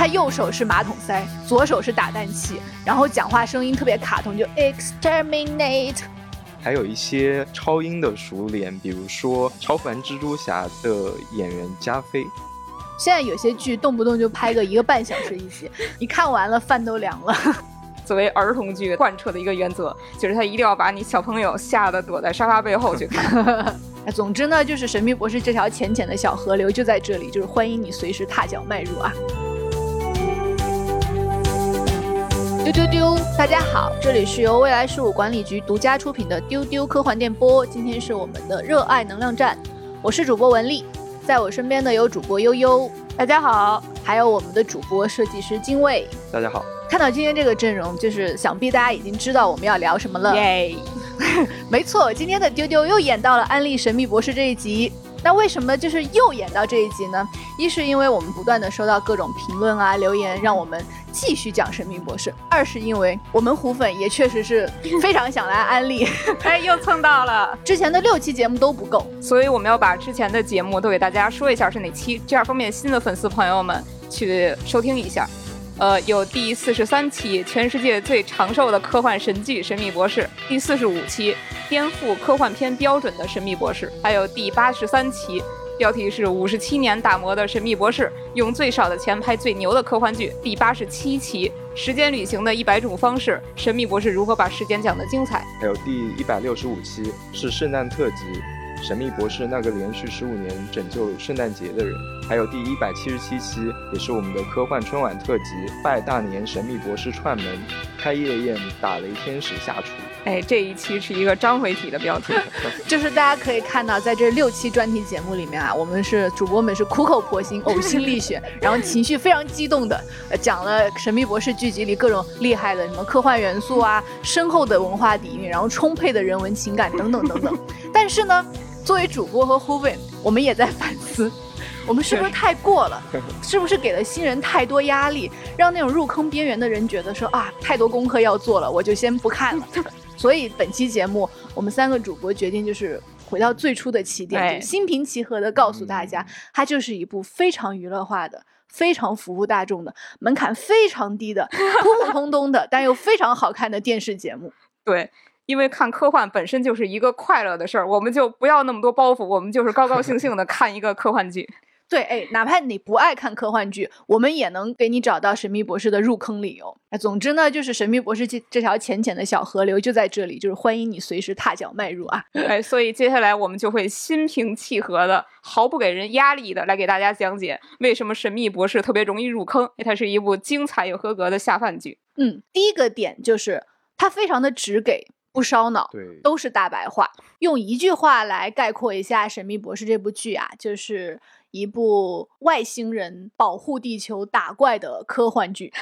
他右手是马桶塞，左手是打蛋器，然后讲话声音特别卡通，就 exterminate。还有一些超英的熟脸，比如说《超凡蜘蛛侠》的演员加菲。现在有些剧动不动就拍个一个半小时一集，你看完了饭都凉了。作为儿童剧贯彻的一个原则，就是他一定要把你小朋友吓得躲在沙发背后去看。总之呢，就是《神秘博士》这条浅浅的小河流就在这里，就是欢迎你随时踏脚迈入啊。丢丢丢！大家好，这里是由未来事务管理局独家出品的丢丢科幻电波，今天是我们的热爱能量站，我是主播文丽。在我身边的有主播悠悠，大家好；还有我们的主播设计师精卫，大家好。看到今天这个阵容，就是想必大家已经知道我们要聊什么了。耶，没错，今天的丢丢又演到了安利神秘博士这一集。那为什么就是又演到这一集呢？一是因为我们不断的收到各种评论啊留言，让我们继续讲神秘博士；二是因为我们虎粉也确实是非常想来安利，哎，又蹭到了。之前的六期节目都不够，所以我们要把之前的节目都给大家说一下是哪期，这样方便新的粉丝朋友们去收听一下。呃，有第四十三期全世界最长寿的科幻神剧《神秘博士》，第四十五期颠覆科幻片标准的《神秘博士》，还有第八十三期，标题是五十七年打磨的《神秘博士》，用最少的钱拍最牛的科幻剧。第八十七期时间旅行的一百种方式，《神秘博士》如何把时间讲得精彩？还有第一百六十五期是圣诞特辑。神秘博士那个连续十五年拯救圣诞节的人，还有第一百七十七期，也是我们的科幻春晚特辑，拜大年神秘博士串门，开夜宴打雷天使下厨。哎，这一期是一个章回体的标题，就是大家可以看到，在这六期专题节目里面啊，我们是主播们是苦口婆心、呕心沥血，然后情绪非常激动的讲了神秘博士剧集里各种厉害的什么科幻元素啊，深厚的文化底蕴，然后充沛的人文情感等等等等。但是呢。作为主播和 e n 我们也在反思，我们是不是太过了？是不是给了新人太多压力，让那种入坑边缘的人觉得说啊，太多功课要做了，我就先不看了。所以本期节目，我们三个主播决定就是回到最初的起点，心平气和的告诉大家，它就是一部非常娱乐化的、非常服务大众的、门槛非常低的、普普通通的，但又非常好看的电视节目。对。因为看科幻本身就是一个快乐的事儿，我们就不要那么多包袱，我们就是高高兴兴的看一个科幻剧。对，哎，哪怕你不爱看科幻剧，我们也能给你找到神秘博士的入坑理由。哎，总之呢，就是神秘博士这这条浅浅的小河流就在这里，就是欢迎你随时踏脚迈入啊。哎，所以接下来我们就会心平气和的、毫不给人压力的来给大家讲解为什么神秘博士特别容易入坑。它是一部精彩又合格的下饭剧。嗯，第一个点就是它非常的直给。不烧脑，对，都是大白话。用一句话来概括一下《神秘博士》这部剧啊，就是一部外星人保护地球打怪的科幻剧。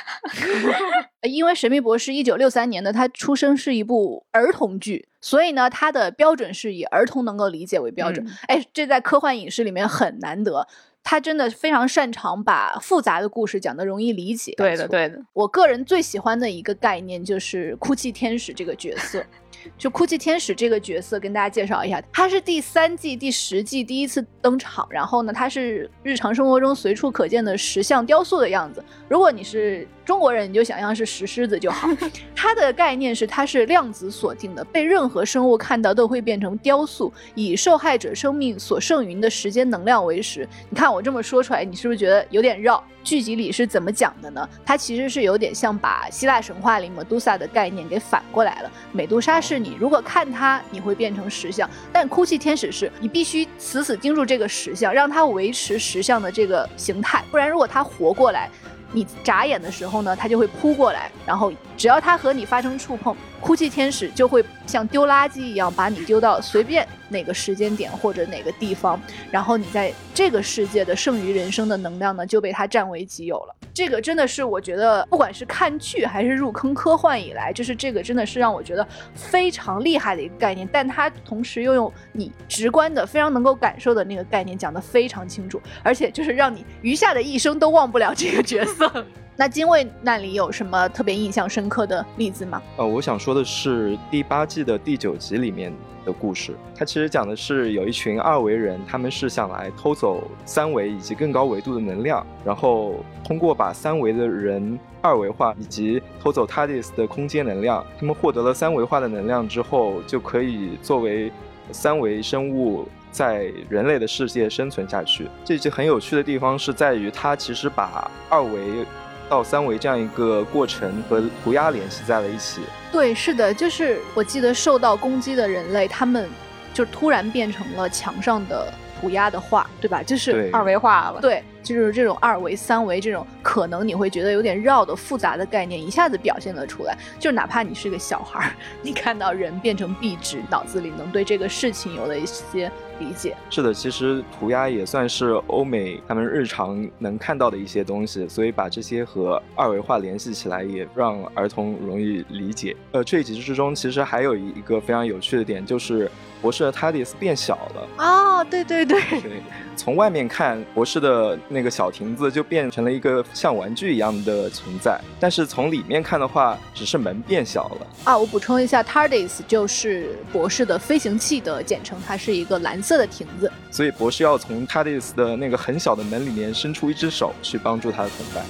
因为《神秘博士》一九六三年的，它出生是一部儿童剧，所以呢，它的标准是以儿童能够理解为标准。哎，这在科幻影视里面很难得。他真的非常擅长把复杂的故事讲得容易理解。对的，对的。我个人最喜欢的一个概念就是哭泣天使这个角色。就哭泣天使这个角色，跟大家介绍一下，他是第三季第十季第一次登场。然后呢，他是日常生活中随处可见的石像雕塑的样子。如果你是中国人，你就想象是石狮子就好。它的概念是，它是量子锁定的，被任何生物看到都会变成雕塑，以受害者生命所剩余的时间能量为食。你看我这么说出来，你是不是觉得有点绕？剧集里是怎么讲的呢？它其实是有点像把希腊神话里美杜莎的概念给反过来了。美杜莎是你如果看它，你会变成石像；但哭泣天使是你必须死死盯住这个石像，让它维持石像的这个形态，不然如果它活过来。你眨眼的时候呢，它就会扑过来，然后只要它和你发生触碰，哭泣天使就会像丢垃圾一样把你丢到随便哪个时间点或者哪个地方，然后你在这个世界的剩余人生的能量呢就被它占为己有了。这个真的是我觉得，不管是看剧还是入坑科幻以来，就是这个真的是让我觉得非常厉害的一个概念。但它同时又用你直观的、非常能够感受的那个概念讲得非常清楚，而且就是让你余下的一生都忘不了这个角色。那精卫那里有什么特别印象深刻的例子吗？呃，我想说的是第八季的第九集里面的故事，它其实讲的是有一群二维人，他们是想来偷走三维以及更高维度的能量，然后通过把三维的人二维化以及偷走 TARDIS 的空间能量，他们获得了三维化的能量之后，就可以作为三维生物。在人类的世界生存下去，这集很有趣的地方是在于，它其实把二维到三维这样一个过程和涂鸦联系在了一起。对，是的，就是我记得受到攻击的人类，他们就突然变成了墙上的。涂鸦的画，对吧？就是二维化了。对，就是这种二维、三维这种可能你会觉得有点绕的复杂的概念，一下子表现了出来。就哪怕你是个小孩儿，你看到人变成壁纸，脑子里能对这个事情有了一些理解。是的，其实涂鸦也算是欧美他们日常能看到的一些东西，所以把这些和二维化联系起来，也让儿童容易理解。呃，这一集之中，其实还有一个非常有趣的点，就是。博士的 TARDIS 变小了哦，对对对，对，从外面看，博士的那个小亭子就变成了一个像玩具一样的存在，但是从里面看的话，只是门变小了啊。我补充一下，TARDIS 就是博士的飞行器的简称，它是一个蓝色的亭子，所以博士要从 TARDIS 的那个很小的门里面伸出一只手去帮助他的同伴。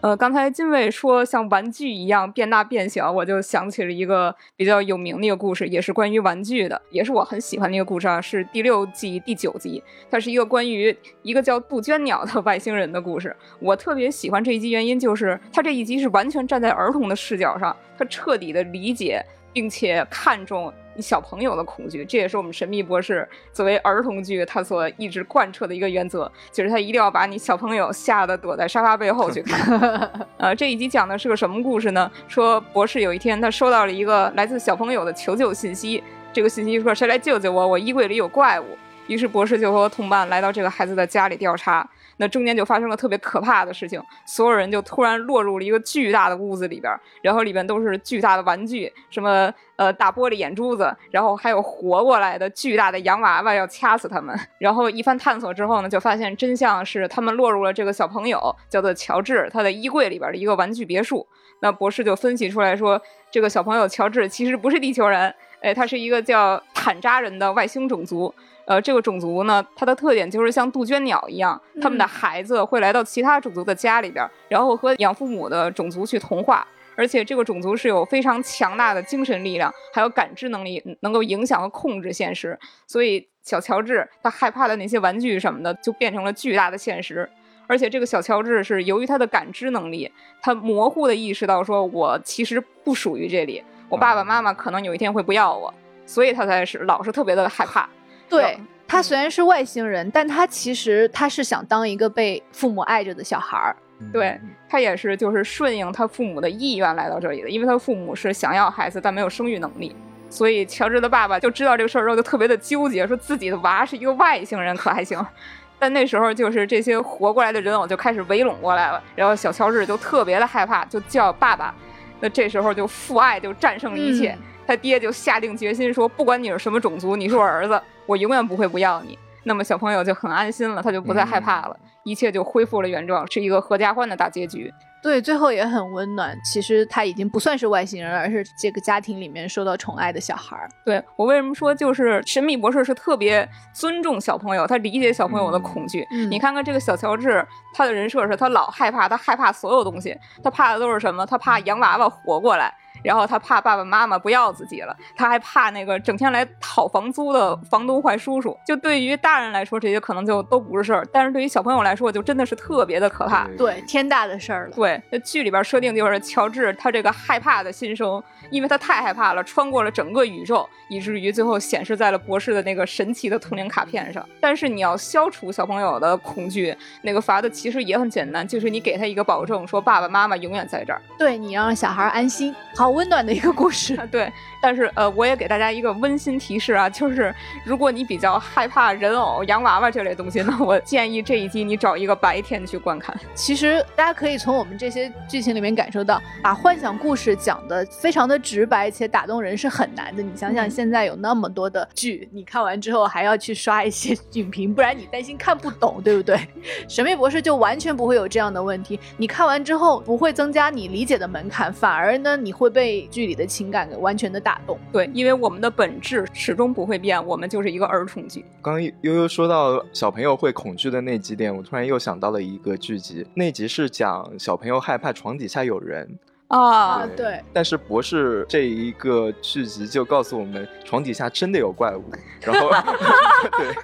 呃，刚才金卫说像玩具一样变大变小，我就想起了一个比较有名的一个故事，也是关于玩具的，也是我很喜欢的一个故事啊，是第六季第九集，它是一个关于一个叫杜鹃鸟的外星人的故事。我特别喜欢这一集，原因就是它这一集是完全站在儿童的视角上，它彻底的理解并且看重。小朋友的恐惧，这也是我们神秘博士作为儿童剧他所一直贯彻的一个原则，就是他一定要把你小朋友吓得躲在沙发背后去看。呃，这一集讲的是个什么故事呢？说博士有一天他收到了一个来自小朋友的求救信息，这个信息说谁来救救我，我衣柜里有怪物。于是博士就和同伴来到这个孩子的家里调查。那中间就发生了特别可怕的事情，所有人就突然落入了一个巨大的屋子里边，然后里边都是巨大的玩具，什么呃大玻璃眼珠子，然后还有活过来的巨大的洋娃娃要掐死他们。然后一番探索之后呢，就发现真相是他们落入了这个小朋友叫做乔治他的衣柜里边的一个玩具别墅。那博士就分析出来说，这个小朋友乔治其实不是地球人，哎，他是一个叫坦扎人的外星种族。呃，这个种族呢，它的特点就是像杜鹃鸟一样，他们的孩子会来到其他种族的家里边，然后和养父母的种族去同化，而且这个种族是有非常强大的精神力量，还有感知能力，能够影响和控制现实。所以小乔治他害怕的那些玩具什么的，就变成了巨大的现实。而且这个小乔治是由于他的感知能力，他模糊的意识到说，我其实不属于这里，我爸爸妈妈可能有一天会不要我，所以他才是老是特别的害怕。对他虽然是外星人，但他其实他是想当一个被父母爱着的小孩儿。对他也是就是顺应他父母的意愿来到这里的，因为他父母是想要孩子但没有生育能力，所以乔治的爸爸就知道这个事儿之后就特别的纠结，说自己的娃是一个外星人可还行，但那时候就是这些活过来的人偶就开始围拢过来了，然后小乔治就特别的害怕，就叫爸爸。那这时候就父爱就战胜了一切，他爹就下定决心说，不管你是什么种族，你是我儿子。我永远不会不要你，那么小朋友就很安心了，他就不再害怕了，一切就恢复了原状，是一个合家欢的大结局。对，最后也很温暖。其实他已经不算是外星人，而是这个家庭里面受到宠爱的小孩儿。对我为什么说就是神秘博士是特别尊重小朋友，他理解小朋友的恐惧。你看看这个小乔治，他的人设是他老害怕，他害怕所有东西，他怕的都是什么？他怕洋娃娃活过来。然后他怕爸爸妈妈不要自己了，他还怕那个整天来讨房租的房东坏叔叔。就对于大人来说，这些可能就都不是事儿，但是对于小朋友来说，就真的是特别的可怕。对，天大的事儿了。对，那剧里边设定就是乔治他这个害怕的心声。因为他太害怕了，穿过了整个宇宙，以至于最后显示在了博士的那个神奇的通灵卡片上。但是你要消除小朋友的恐惧，那个法子其实也很简单，就是你给他一个保证，说爸爸妈妈永远在这儿。对你让小孩安心。好，温暖的一个故事。对，但是呃，我也给大家一个温馨提示啊，就是如果你比较害怕人偶、洋娃娃这类东西，那我建议这一集你找一个白天去观看。其实大家可以从我们这些剧情里面感受到，把幻想故事讲的非常的直白且打动人是很难的。你想想，现在有那么多的剧，你看完之后还要去刷一些 影评，不然你担心看不懂，对不对？神秘博士就完全不会有这样的问题，你看完之后不会增加你理解的门槛，反而呢，你会被剧里的情感给完全的打动。对，因为我们的本质始终不会变，我们就是一个儿童剧。刚刚悠悠说到小朋友会恐惧的那几点，我突然又想到了一个剧集，那集是讲小朋友害怕床底下有人。啊，对。但是博士这一个剧集就告诉我们，床底下真的有怪物。然后，对。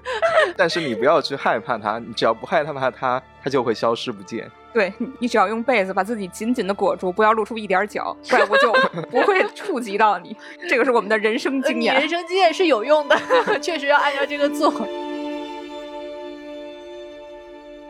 但是你不要去害怕它，你只要不害怕它，它就会消失不见。对你只要用被子把自己紧紧的裹住，不要露出一点脚，怪物就 不会触及到你。这个是我们的人生经验。人生经验是有用的，确实要按照这个做。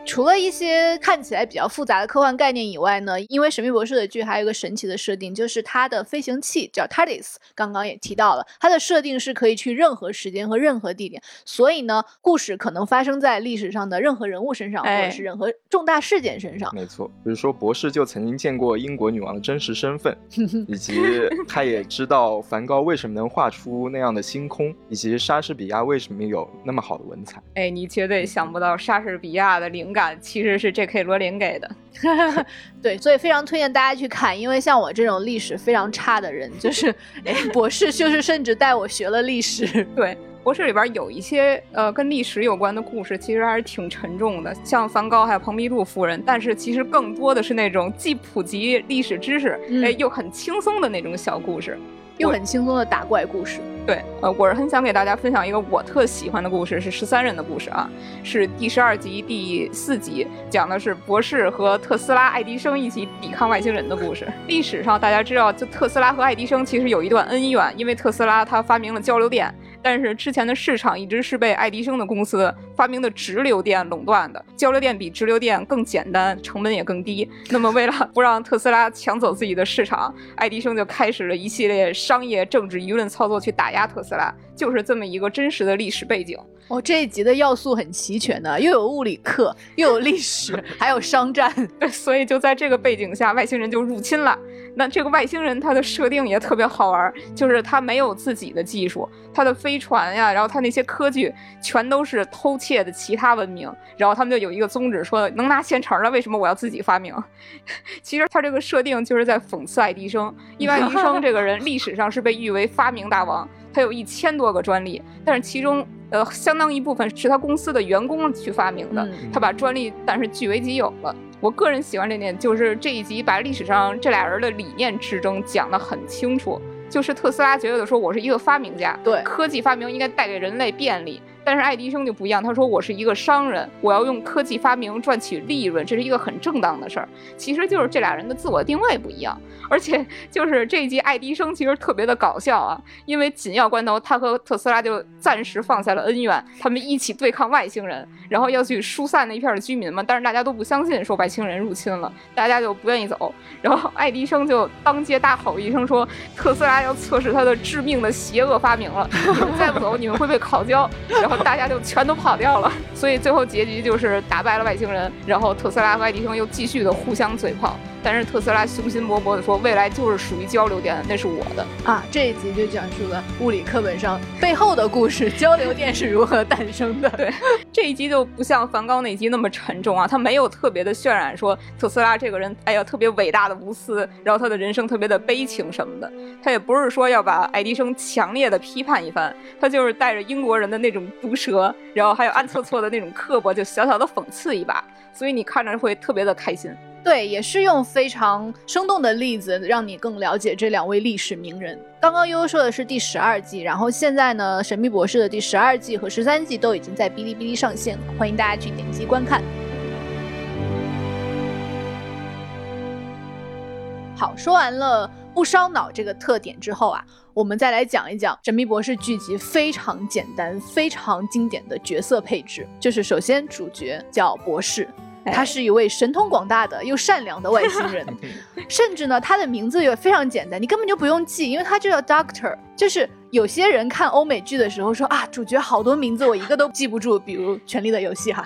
除了一些看起来比较复杂的科幻概念以外呢，因为《神秘博士》的剧还有一个神奇的设定，就是它的飞行器叫 TARDIS，刚刚也提到了，它的设定是可以去任何时间和任何地点，所以呢，故事可能发生在历史上的任何人物身上，或者是任何重大事件身上。没错，比如说博士就曾经见过英国女王的真实身份，以及他也知道梵高为什么能画出那样的星空，以及莎士比亚为什么有那么好的文采。哎，你绝对想不到莎士比亚的灵。感其实是 J.K. 罗琳给的，对，所以非常推荐大家去看，因为像我这种历史非常差的人，就是哎，博士就是甚至带我学了历史。对，博士里边有一些呃跟历史有关的故事，其实还是挺沉重的，像梵高还有蓬皮杜夫人，但是其实更多的是那种既普及历史知识，哎，又很轻松的那种小故事。又很轻松的打怪故事，对，呃，我是很想给大家分享一个我特喜欢的故事，是十三人的故事啊，是第十二集第四集，讲的是博士和特斯拉、爱迪生一起抵抗外星人的故事。历史上大家知道，就特斯拉和爱迪生其实有一段恩怨，因为特斯拉他发明了交流电。但是之前的市场一直是被爱迪生的公司发明的直流电垄断的，交流电比直流电更简单，成本也更低。那么为了不让特斯拉抢走自己的市场，爱迪生就开始了一系列商业、政治、舆论操作去打压特斯拉，就是这么一个真实的历史背景。哦，这一集的要素很齐全的，又有物理课，又有历史，还有商战。对，所以就在这个背景下，外星人就入侵了。那这个外星人他的设定也特别好玩，就是他没有自己的技术，他的飞船呀，然后他那些科技全都是偷窃的其他文明。然后他们就有一个宗旨，说能拿现成的，为什么我要自己发明？其实他这个设定就是在讽刺爱迪生，因为爱迪生这个人历史上是被誉为发明大王，他有一千多个专利，但是其中。呃，相当一部分是他公司的员工去发明的，他把专利但是据为己有了。我个人喜欢这点，就是这一集把历史上这俩人的理念之争讲得很清楚。就是特斯拉觉得说，我是一个发明家，对科技发明应该带给人类便利。但是爱迪生就不一样，他说我是一个商人，我要用科技发明赚取利润，这是一个很正当的事儿。其实就是这俩人的自我定位不一样，而且就是这一集爱迪生其实特别的搞笑啊，因为紧要关头他和特斯拉就暂时放下了恩怨，他们一起对抗外星人，然后要去疏散那一片的居民嘛。但是大家都不相信说外星人入侵了，大家就不愿意走。然后爱迪生就当街大吼一声说：“特斯拉要测试他的致命的邪恶发明了，你们再不走，你们会被烤焦。”然后。大家就全都跑掉了，所以最后结局就是打败了外星人，然后特斯拉和爱迪生又继续的互相嘴炮。但是特斯拉雄心勃勃地说，未来就是属于交流电，那是我的啊！这一集就讲述了物理课本上背后的故事，交流电是如何诞生的。对，这一集就不像梵高那集那么沉重啊，他没有特别的渲染说特斯拉这个人，哎呀，特别伟大的无私，然后他的人生特别的悲情什么的。他也不是说要把爱迪生强烈的批判一番，他就是带着英国人的那种毒舌，然后还有暗搓搓的那种刻薄，就小小的讽刺一把，所以你看着会特别的开心。对，也是用非常生动的例子，让你更了解这两位历史名人。刚刚悠悠说的是第十二季，然后现在呢，《神秘博士》的第十二季和十三季都已经在哔哩哔哩上线了，欢迎大家去点击观看。好，说完了不烧脑这个特点之后啊，我们再来讲一讲《神秘博士》剧集非常简单、非常经典的角色配置。就是首先主角叫博士。他是一位神通广大的又善良的外星人 甚至呢，他的名字也非常简单，你根本就不用记，因为他就叫 Doctor。就是有些人看欧美剧的时候说啊，主角好多名字我一个都记不住，比如《权力的游戏》哈，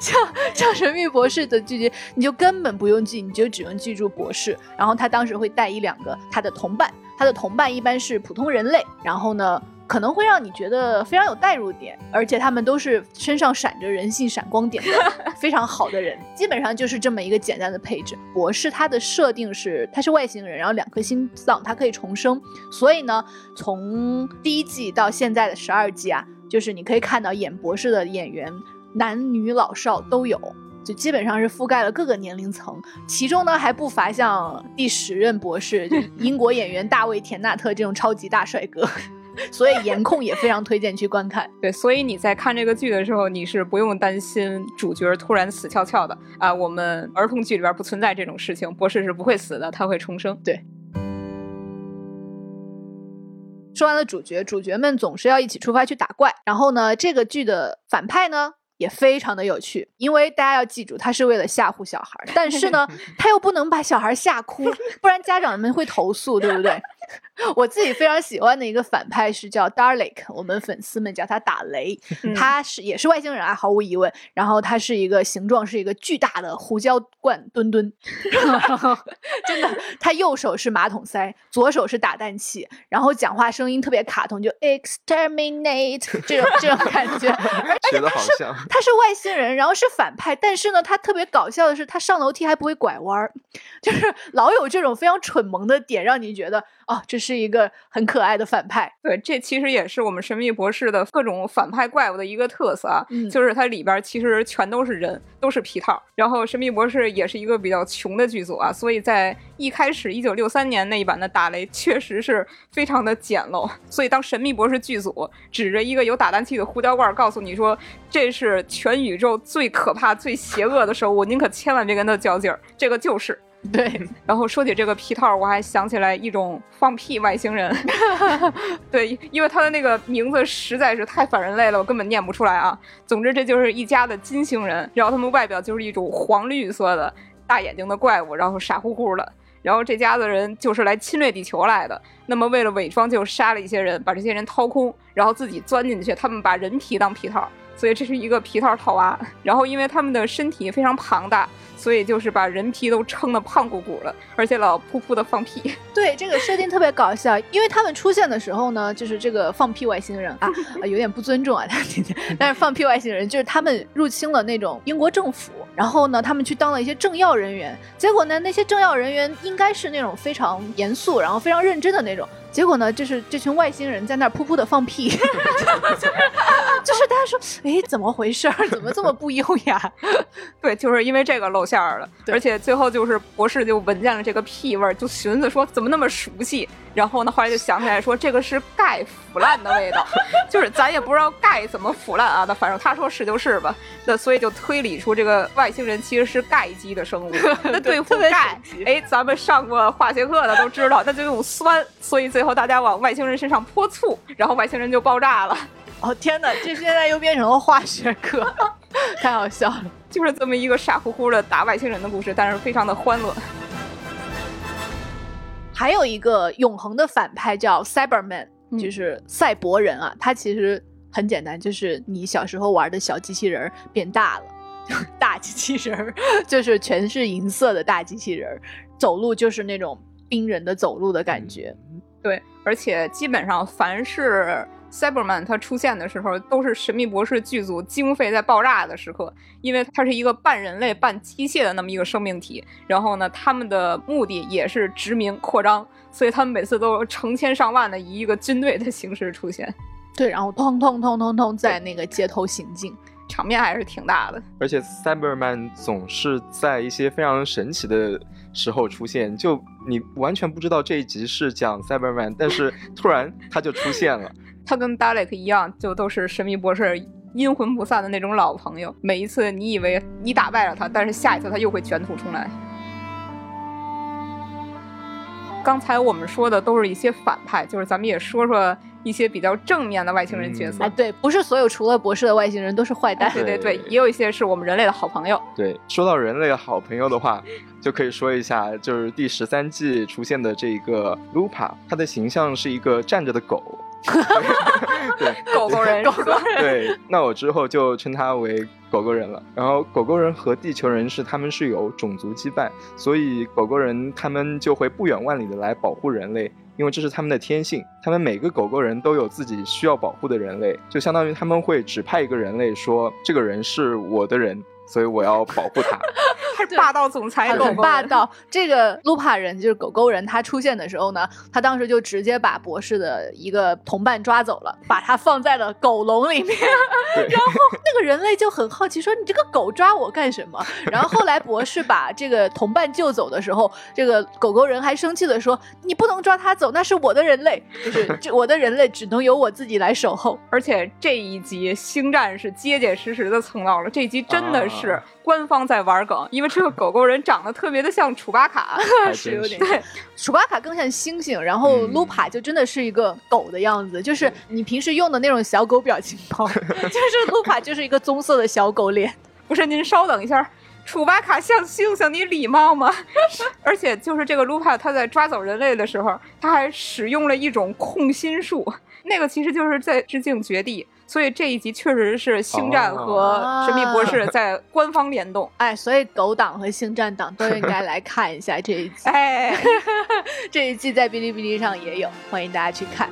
像 像《神秘博士》的剧集，你就根本不用记，你就只用记住博士。然后他当时会带一两个他的同伴，他的同伴一般是普通人类，然后呢。可能会让你觉得非常有代入点，而且他们都是身上闪着人性闪光点的 非常好的人，基本上就是这么一个简单的配置。博士他的设定是他是外星人，然后两颗心脏，他可以重生，所以呢，从第一季到现在的十二季啊，就是你可以看到演博士的演员男女老少都有，就基本上是覆盖了各个年龄层，其中呢还不乏像第十任博士就 英国演员大卫田纳特这种超级大帅哥。所以颜控也非常推荐去观看。对，所以你在看这个剧的时候，你是不用担心主角突然死翘翘的啊。我们儿童剧里边不存在这种事情，博士是不会死的，他会重生。对。说完了主角，主角们总是要一起出发去打怪。然后呢，这个剧的反派呢也非常的有趣，因为大家要记住，他是为了吓唬小孩，但是呢，他又不能把小孩吓哭，不然家长们会投诉，对不对？我自己非常喜欢的一个反派是叫 Dalek，我们粉丝们叫他打雷，他是也是外星人啊，毫无疑问。然后他是一个形状是一个巨大的胡椒罐墩墩，真的，他右手是马桶塞，左手是打蛋器，然后讲话声音特别卡通，就 exterminate 这种这种感觉，而且他是他是外星人，然后是反派，但是呢，他特别搞笑的是，他上楼梯还不会拐弯儿，就是老有这种非常蠢萌的点，让你觉得。哦，这是一个很可爱的反派。对，这其实也是我们神秘博士的各种反派怪物的一个特色啊，就是它里边其实全都是人，都是皮套。然后神秘博士也是一个比较穷的剧组啊，所以在一开始一九六三年那一版的打雷确实是非常的简陋。所以当神秘博士剧组指着一个有打蛋器的胡椒罐告诉你说这是全宇宙最可怕、最邪恶的生物，您可千万别跟他较劲儿，这个就是。对，然后说起这个皮套，我还想起来一种放屁外星人。对，因为他的那个名字实在是太反人类了，我根本念不出来啊。总之，这就是一家的金星人，然后他们外表就是一种黄绿色的大眼睛的怪物，然后傻乎乎的。然后这家子人就是来侵略地球来的。那么为了伪装，就杀了一些人，把这些人掏空，然后自己钻进去。他们把人皮当皮套，所以这是一个皮套套娃。然后因为他们的身体非常庞大。所以就是把人皮都撑得胖鼓鼓了，而且老噗噗的放屁。对，这个设定特别搞笑，因为他们出现的时候呢，就是这个放屁外星人啊，有点不尊重啊，但是放屁外星人就是他们入侵了那种英国政府，然后呢，他们去当了一些政要人员，结果呢，那些政要人员应该是那种非常严肃，然后非常认真的那种。结果呢，就是这群外星人在那儿噗噗的放屁，就是大家说，哎，怎么回事？怎么这么不优雅？对，就是因为这个露馅了，而且最后就是博士就闻见了这个屁味儿，就寻思说怎么那么熟悉。然后呢，后来就想起来说这个是钙腐烂的味道，就是咱也不知道钙怎么腐烂啊，那反正他说是就是吧。那所以就推理出这个外星人其实是钙基的生物。那对付钙，哎，咱们上过化学课的都知道，那就用酸。所以最后大家往外星人身上泼醋，然后外星人就爆炸了。哦天哪，这现在又变成了化学课，太好笑了。就是这么一个傻乎乎的打外星人的故事，但是非常的欢乐。还有一个永恒的反派叫 Cyberman，就是赛博人啊。他其实很简单，就是你小时候玩的小机器人变大了，大机器人 就是全是银色的大机器人，走路就是那种冰人的走路的感觉。对，而且基本上凡是。Cyberman 它出现的时候，都是神秘博士剧组经费在爆炸的时刻，因为它是一个半人类半机械的那么一个生命体。然后呢，他们的目的也是殖民扩张，所以他们每次都成千上万的以一个军队的形式出现。对，然后通通通通通在那个街头行进，场面还是挺大的。而且 Cyberman 总是在一些非常神奇的时候出现，就你完全不知道这一集是讲 Cyberman，但是突然他就出现了。他跟 Dalek 一样，就都是神秘博士阴魂不散的那种老朋友。每一次你以为你打败了他，但是下一次他又会卷土重来。刚才我们说的都是一些反派，就是咱们也说说一些比较正面的外星人角色。哎，对，不是所有除了博士的外星人都是坏蛋。对对对，也有一些是我们人类的好朋友。对，说到人类的好朋友的话，就可以说一下，就是第十三季出现的这个 Lupa，它的形象是一个站着的狗。对，狗狗人，狗狗人。对，那我之后就称他为狗狗人了。然后，狗狗人和地球人是他们是有种族羁绊，所以狗狗人他们就会不远万里的来保护人类，因为这是他们的天性。他们每个狗狗人都有自己需要保护的人类，就相当于他们会指派一个人类说，这个人是我的人。所以我要保护他，还霸道总裁，很霸道。这个卢帕人就是狗狗人，他出现的时候呢，他当时就直接把博士的一个同伴抓走了，把他放在了狗笼里面。然后那个人类就很好奇，说：“你这个狗抓我干什么？”然后后来博士把这个同伴救走的时候，这个狗狗人还生气的说：“你不能抓他走，那是我的人类，就是 这我的人类只能由我自己来守候。”而且这一集星战是结结实实的蹭到了，这集真的是。是官方在玩梗，因为这个狗狗人长得特别的像楚巴卡，是有点对，楚巴卡更像猩猩，然后卢帕就真的是一个狗的样子，就是你平时用的那种小狗表情包，就是卢帕就是一个棕色的小狗脸。不是，您稍等一下，楚巴卡像猩猩，你礼貌吗？而且就是这个卢帕，他在抓走人类的时候，他还使用了一种控心术，那个其实就是在致敬绝地。所以这一集确实是星战和神秘博士在官方联动，哎，所以狗党和星战党都应该 来看一下这一集，哎，这一季在哔哩哔哩上也有，欢迎大家去看。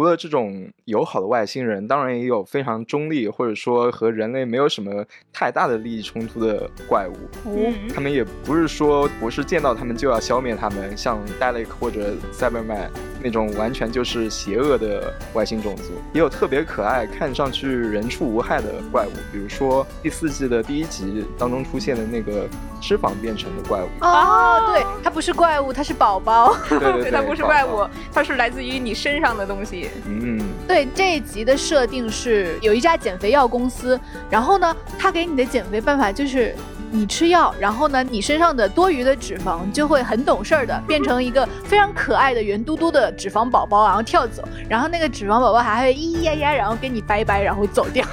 除了这种友好的外星人，当然也有非常中立或者说和人类没有什么太大的利益冲突的怪物。嗯，他们也不是说博士见到他们就要消灭他们，像 Dalek 或者 Cyberman 那种完全就是邪恶的外星种族。也有特别可爱、看上去人畜无害的怪物，比如说第四季的第一集当中出现的那个脂肪变成的怪物。哦，对，它不是怪物，它是宝宝。对对对，它不是怪物，它是来自于你身上的东西。嗯，对，这一集的设定是有一家减肥药公司，然后呢，它给你的减肥办法就是你吃药，然后呢，你身上的多余的脂肪就会很懂事儿的变成一个非常可爱的圆嘟嘟的脂肪宝宝，然后跳走，然后那个脂肪宝宝还会咿咿呀呀，然后跟你拜拜，然后走掉。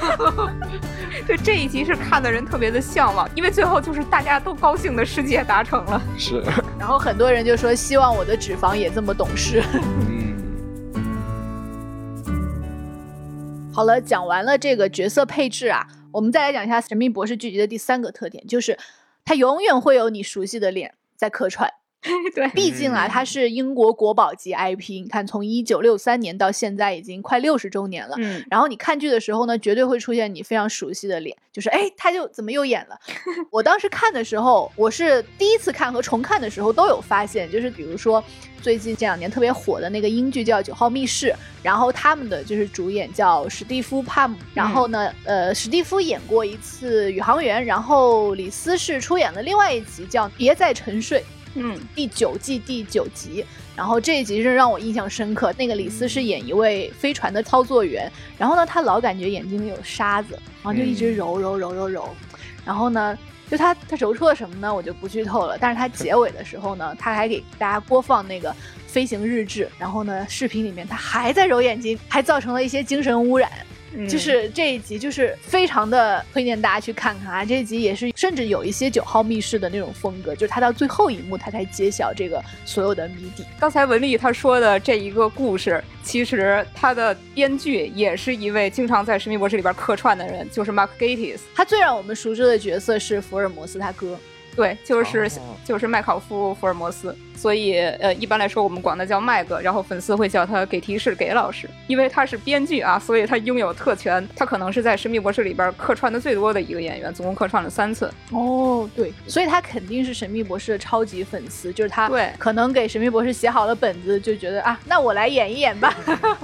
对，这一集是看的人特别的向往，因为最后就是大家都高兴的世界达成了。是，然后很多人就说希望我的脂肪也这么懂事。嗯好了，讲完了这个角色配置啊，我们再来讲一下《神秘博士》剧集的第三个特点，就是它永远会有你熟悉的脸在客串。对，毕竟啊，它是英国国宝级 IP。你看，从一九六三年到现在，已经快六十周年了。嗯，然后你看剧的时候呢，绝对会出现你非常熟悉的脸，就是哎，他就怎么又演了？我当时看的时候，我是第一次看和重看的时候都有发现，就是比如说最近这两年特别火的那个英剧叫《九号密室》，然后他们的就是主演叫史蒂夫·帕姆，然后呢，呃，史蒂夫演过一次宇航员，然后李斯是出演了另外一集叫《别再沉睡》。嗯，第九季第九集，然后这一集是让我印象深刻。那个李斯是演一位飞船的操作员，然后呢，他老感觉眼睛里有沙子，然后就一直揉揉揉揉揉。然后呢，就他他揉出了什么呢？我就不剧透了。但是他结尾的时候呢，他还给大家播放那个飞行日志，然后呢，视频里面他还在揉眼睛，还造成了一些精神污染。就是这一集，就是非常的推荐大家去看看啊！这一集也是，甚至有一些九号密室的那种风格，就是他到最后一幕，他才揭晓这个所有的谜底。刚才文丽他说的这一个故事，其实他的编剧也是一位经常在《神秘博士》里边客串的人，就是 Mark Gatiss。他最让我们熟知的角色是福尔摩斯他哥。对，就是就是麦考夫福尔摩斯，所以呃，一般来说我们管他叫麦哥，然后粉丝会叫他给提示给老师，因为他是编剧啊，所以他拥有特权，他可能是在神秘博士里边客串的最多的一个演员，总共客串了三次。哦，对，所以他肯定是神秘博士的超级粉丝，就是他对，可能给神秘博士写好了本子，就觉得啊，那我来演一演吧。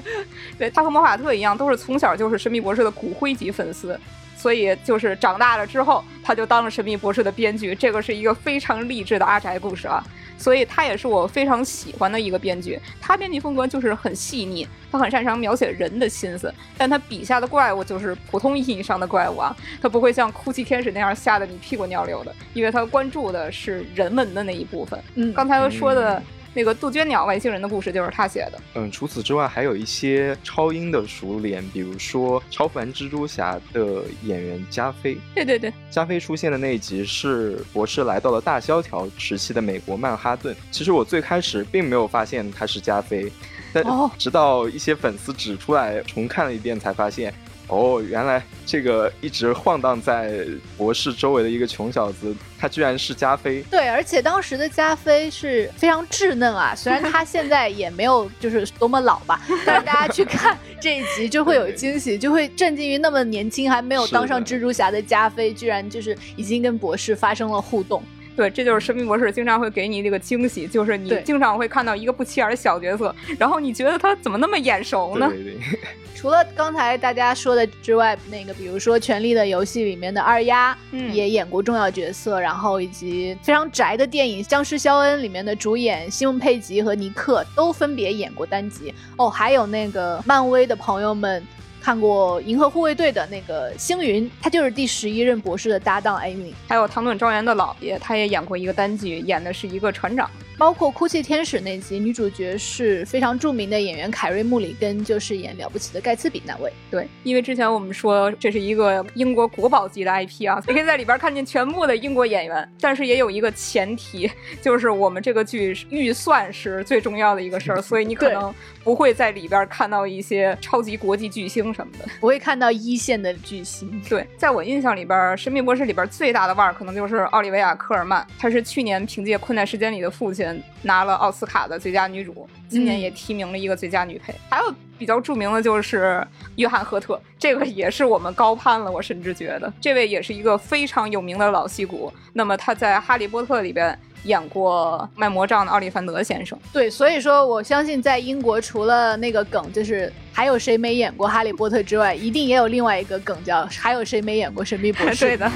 对他和魔法特一样，都是从小就是神秘博士的骨灰级粉丝。所以就是长大了之后，他就当了《神秘博士》的编剧。这个是一个非常励志的阿宅故事啊，所以他也是我非常喜欢的一个编剧。他编辑风格就是很细腻，他很擅长描写人的心思，但他笔下的怪物就是普通意义上的怪物啊，他不会像哭泣天使那样吓得你屁滚尿流的，因为他关注的是人文的那一部分。嗯，刚才说的。那个杜鹃鸟外星人的故事就是他写的。嗯，除此之外还有一些超英的熟脸，比如说《超凡蜘蛛侠》的演员加菲。对对对，加菲出现的那一集是博士来到了大萧条时期的美国曼哈顿。其实我最开始并没有发现他是加菲，但直到一些粉丝指出来，重看了一遍才发现。哦，原来这个一直晃荡在博士周围的一个穷小子，他居然是加菲。对，而且当时的加菲是非常稚嫩啊，虽然他现在也没有就是多么老吧，但是大家去看这一集就会有惊喜，就会震惊于那么年轻还没有当上蜘蛛侠的加菲，居然就是已经跟博士发生了互动。对，这就是神秘博士经常会给你这个惊喜，就是你经常会看到一个不起眼的小角色，然后你觉得他怎么那么眼熟呢？对对。除了刚才大家说的之外，那个比如说《权力的游戏》里面的二丫，嗯，也演过重要角色，然后以及非常宅的电影《僵尸肖恩》里面的主演西蒙佩吉和尼克都分别演过单集。哦，还有那个漫威的朋友们看过《银河护卫队》的那个星云，他就是第十一任博士的搭档艾米。还有唐顿庄园的老爷，他也演过一个单剧，演的是一个船长。包括《哭泣天使》那集，女主角是非常著名的演员凯瑞·穆里根，就是演《了不起的盖茨比》那位。对，因为之前我们说这是一个英国国宝级的 IP 啊，你 可以在里边看见全部的英国演员。但是也有一个前提，就是我们这个剧预算是最重要的一个事儿，所以你可能不会在里边看到一些超级国际巨星什么的，不会看到一线的巨星。对，在我印象里边，《神秘博士》里边最大的腕儿可能就是奥利维亚·科尔曼，他是去年凭借《困在时间里的父亲》。拿了奥斯卡的最佳女主，今年也提名了一个最佳女配。还有比较著名的就是约翰赫特，这个也是我们高攀了。我甚至觉得这位也是一个非常有名的老戏骨。那么他在《哈利波特》里边演过卖魔杖的奥利凡德先生。对，所以说我相信在英国除了那个梗，就是还有谁没演过《哈利波特》之外，一定也有另外一个梗叫还有谁没演过《神秘博士》。对的。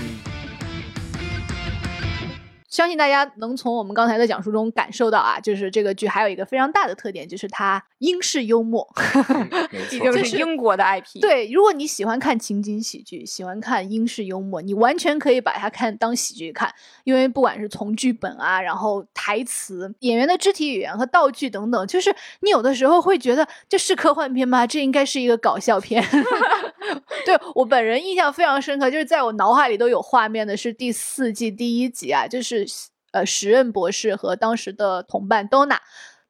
相信大家能从我们刚才的讲述中感受到啊，就是这个剧还有一个非常大的特点，就是它英式幽默，毕竟是英国的 IP。对，如果你喜欢看情景喜剧，喜欢看英式幽默，你完全可以把它看当喜剧看，因为不管是从剧本啊，然后台词、演员的肢体语言和道具等等，就是你有的时候会觉得这是科幻片吗？这应该是一个搞笑片。对我本人印象非常深刻，就是在我脑海里都有画面的是第四季第一集啊，就是。呃，时任博士和当时的同伴 Donna，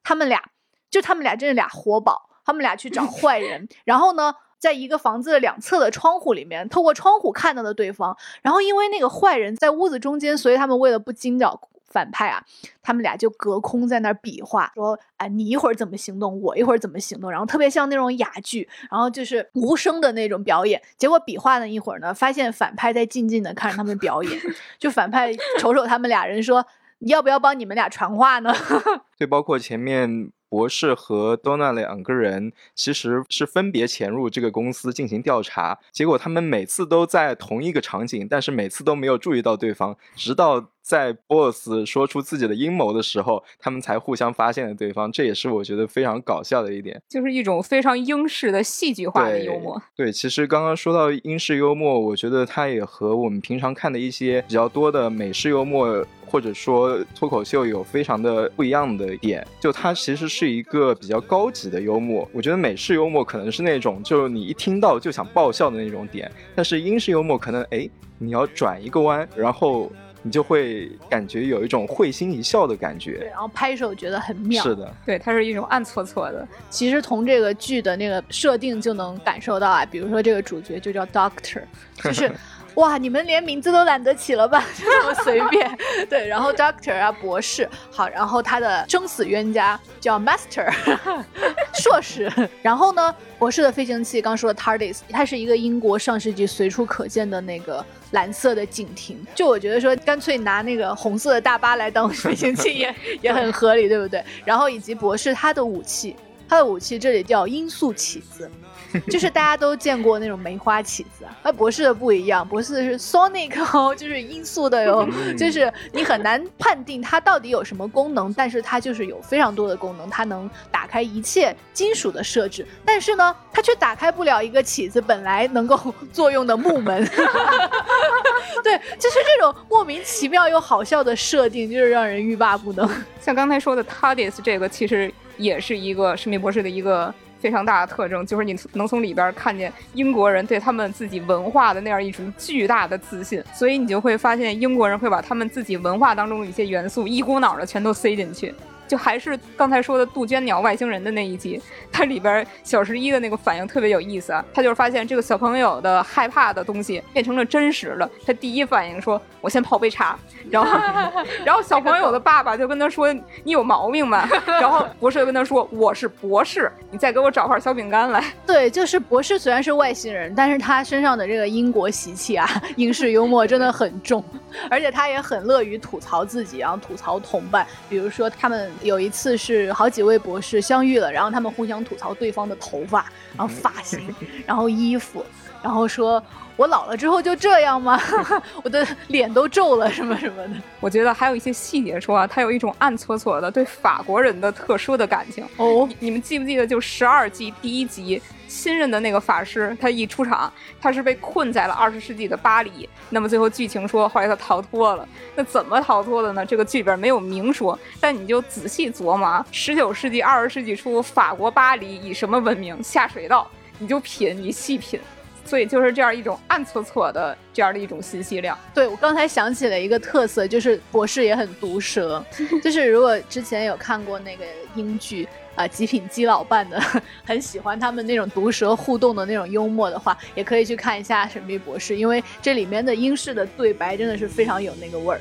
他们俩就他们俩真是俩活宝，他们俩去找坏人，然后呢，在一个房子的两侧的窗户里面，透过窗户看到了对方，然后因为那个坏人在屋子中间，所以他们为了不惊扰。反派啊，他们俩就隔空在那儿比划，说：“哎，你一会儿怎么行动，我一会儿怎么行动。”然后特别像那种哑剧，然后就是无声的那种表演。结果比划了一会儿呢，发现反派在静静的看着他们表演。就反派瞅瞅他们俩人，说：“要不要帮你们俩传话呢？” 对，包括前面。博士和多纳两个人其实是分别潜入这个公司进行调查，结果他们每次都在同一个场景，但是每次都没有注意到对方，直到在 BOSS 说出自己的阴谋的时候，他们才互相发现了对方。这也是我觉得非常搞笑的一点，就是一种非常英式的戏剧化的幽默。对，其实刚刚说到英式幽默，我觉得它也和我们平常看的一些比较多的美式幽默。或者说脱口秀有非常的不一样的点，就它其实是一个比较高级的幽默。我觉得美式幽默可能是那种，就你一听到就想爆笑的那种点，但是英式幽默可能，哎，你要转一个弯，然后你就会感觉有一种会心一笑的感觉。对，然后拍手觉得很妙。是的，对，它是一种暗搓搓的。其实从这个剧的那个设定就能感受到啊，比如说这个主角就叫 Doctor，就是。哇，你们连名字都懒得起了吧？就这么随便。对，然后 Doctor 啊，博士，好，然后他的生死冤家叫 Master，硕士。然后呢，博士的飞行器刚说的 TARDIS，它是一个英国上世纪随处可见的那个蓝色的警亭。就我觉得说，干脆拿那个红色的大巴来当飞行器也也很合理，对不对？然后以及博士他的武器，他的武器这里叫音速起子。就是大家都见过那种梅花起子，而博士的不一样，博士的是 Sonic 哦，就是音速的哟，就是你很难判定它到底有什么功能，但是它就是有非常多的功能，它能打开一切金属的设置，但是呢，它却打开不了一个起子本来能够 作用的木门，对，就是这种莫名其妙又好笑的设定，就是让人欲罢不能。像刚才说的 TARDIS 这个，其实也是一个神秘博士的一个非常大的特征，就是你能从里边看见英国人对他们自己文化的那样一种巨大的自信，所以你就会发现英国人会把他们自己文化当中的一些元素一股脑的全都塞进去。就还是刚才说的杜鹃鸟外星人的那一集，它里边小十一的那个反应特别有意思啊。他就是发现这个小朋友的害怕的东西变成了真实的，他第一反应说：“我先泡杯茶。”然后，然后小朋友的爸爸就跟他说：“你有毛病吧？”然后博士就跟他说：“我是博士，你再给我找块小饼干来。”对，就是博士虽然是外星人，但是他身上的这个英国习气啊，英式幽默真的很重，而且他也很乐于吐槽自己，然后吐槽同伴，比如说他们。有一次是好几位博士相遇了，然后他们互相吐槽对方的头发，然后发型，然后衣服，然后说：“我老了之后就这样吗？我的脸都皱了，什么什么的。”我觉得还有一些细节说啊，他有一种暗搓搓的对法国人的特殊的感情。哦，你们记不记得就十二季第一集？新任的那个法师，他一出场，他是被困在了二十世纪的巴黎。那么最后剧情说，后来他逃脱了。那怎么逃脱的呢？这个剧本没有明说，但你就仔细琢磨，十九世纪、二十世纪初，法国巴黎以什么闻名？下水道，你就品，你细品。所以就是这样一种暗搓搓的这样的一种信息量。对我刚才想起了一个特色，就是博士也很毒舌。就是如果之前有看过那个英剧。啊，极品基佬扮的，很喜欢他们那种毒舌互动的那种幽默的话，也可以去看一下《神秘博士》，因为这里面的英式的对白真的是非常有那个味儿。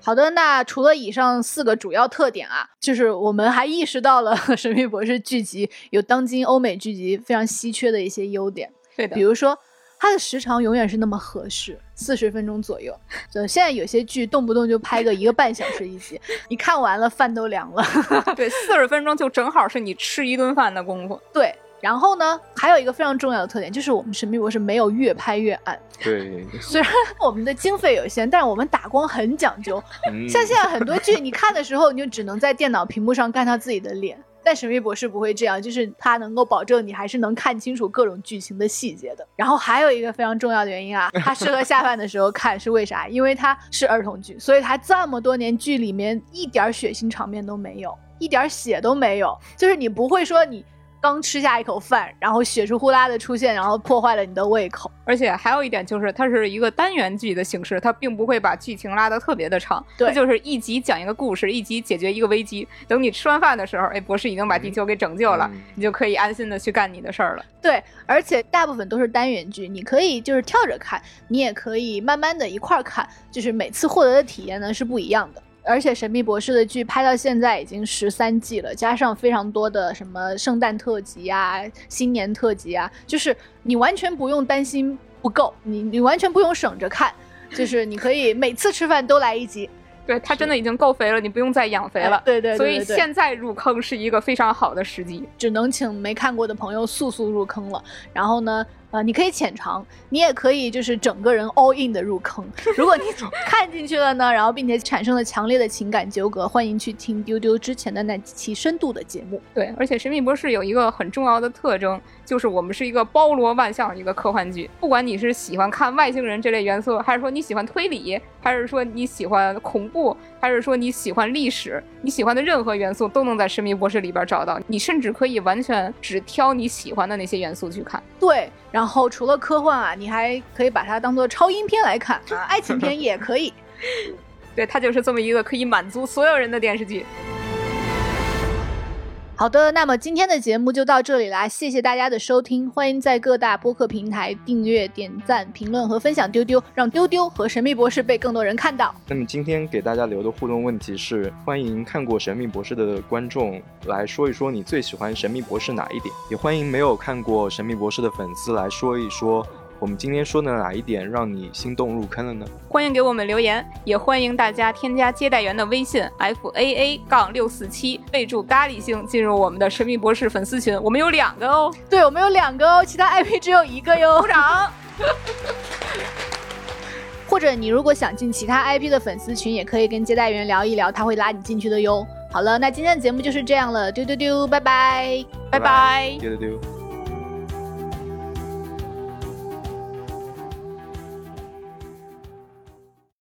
好的，那除了以上四个主要特点啊，就是我们还意识到了《神秘博士》剧集有当今欧美剧集非常稀缺的一些优点，对的，比如说。它的时长永远是那么合适，四十分钟左右。就现在有些剧动不动就拍个一个半小时一集，你看完了饭都凉了。对，四十分钟就正好是你吃一顿饭的功夫。对，然后呢，还有一个非常重要的特点就是我们《神秘博士》没有越拍越暗。对，虽然我们的经费有限，但是我们打光很讲究。像现在很多剧，你看的时候你就只能在电脑屏幕上看他自己的脸。但神秘博士不会这样，就是他能够保证你还是能看清楚各种剧情的细节的。然后还有一个非常重要的原因啊，它适合下饭的时候看，是为啥？因为它是儿童剧，所以它这么多年剧里面一点血腥场面都没有，一点血都没有，就是你不会说你。刚吃下一口饭，然后血出呼啦的出现，然后破坏了你的胃口。而且还有一点就是，它是一个单元剧的形式，它并不会把剧情拉得特别的长。对，就是一集讲一个故事，一集解决一个危机。等你吃完饭的时候，哎，博士已经把地球给拯救了，你就可以安心的去干你的事儿了。对，而且大部分都是单元剧，你可以就是跳着看，你也可以慢慢的一块儿看，就是每次获得的体验呢是不一样的。而且《神秘博士》的剧拍到现在已经十三季了，加上非常多的什么圣诞特辑啊、新年特辑啊，就是你完全不用担心不够，你你完全不用省着看，就是你可以 每次吃饭都来一集。对，它真的已经够肥了，你不用再养肥了。对对。所以现在入坑是一个非常好的时机，只能请没看过的朋友速速入坑了。然后呢？呃，你可以浅尝，你也可以就是整个人 all in 的入坑。如果你 看进去了呢，然后并且产生了强烈的情感纠葛，欢迎去听丢丢之前的那几期深度的节目。对，而且《神秘博士》有一个很重要的特征，就是我们是一个包罗万象的一个科幻剧。不管你是喜欢看外星人这类元素，还是说你喜欢推理，还是说你喜欢恐怖，还是说你喜欢历史，你喜欢的任何元素都能在《神秘博士》里边找到。你甚至可以完全只挑你喜欢的那些元素去看。对。然后除了科幻啊，你还可以把它当做超英片来看啊，爱情片也可以。对，它就是这么一个可以满足所有人的电视剧。好的，那么今天的节目就到这里啦，谢谢大家的收听，欢迎在各大播客平台订阅、点赞、评论和分享丢丢，让丢丢和神秘博士被更多人看到。那么今天给大家留的互动问题是：欢迎看过神秘博士的观众来说一说你最喜欢神秘博士哪一点，也欢迎没有看过神秘博士的粉丝来说一说。我们今天说的哪一点让你心动入坑了呢？欢迎给我们留言，也欢迎大家添加接待员的微信 f a a 杠六四七，备注咖喱星，进入我们的神秘博士粉丝群。我们有两个哦，对，我们有两个哦，其他 IP 只有一个哟。鼓掌。或者你如果想进其他 IP 的粉丝群，也可以跟接待员聊一聊，他会拉你进去的哟。好了，那今天的节目就是这样了，丢丢丢，拜拜，拜拜，丢丢丢。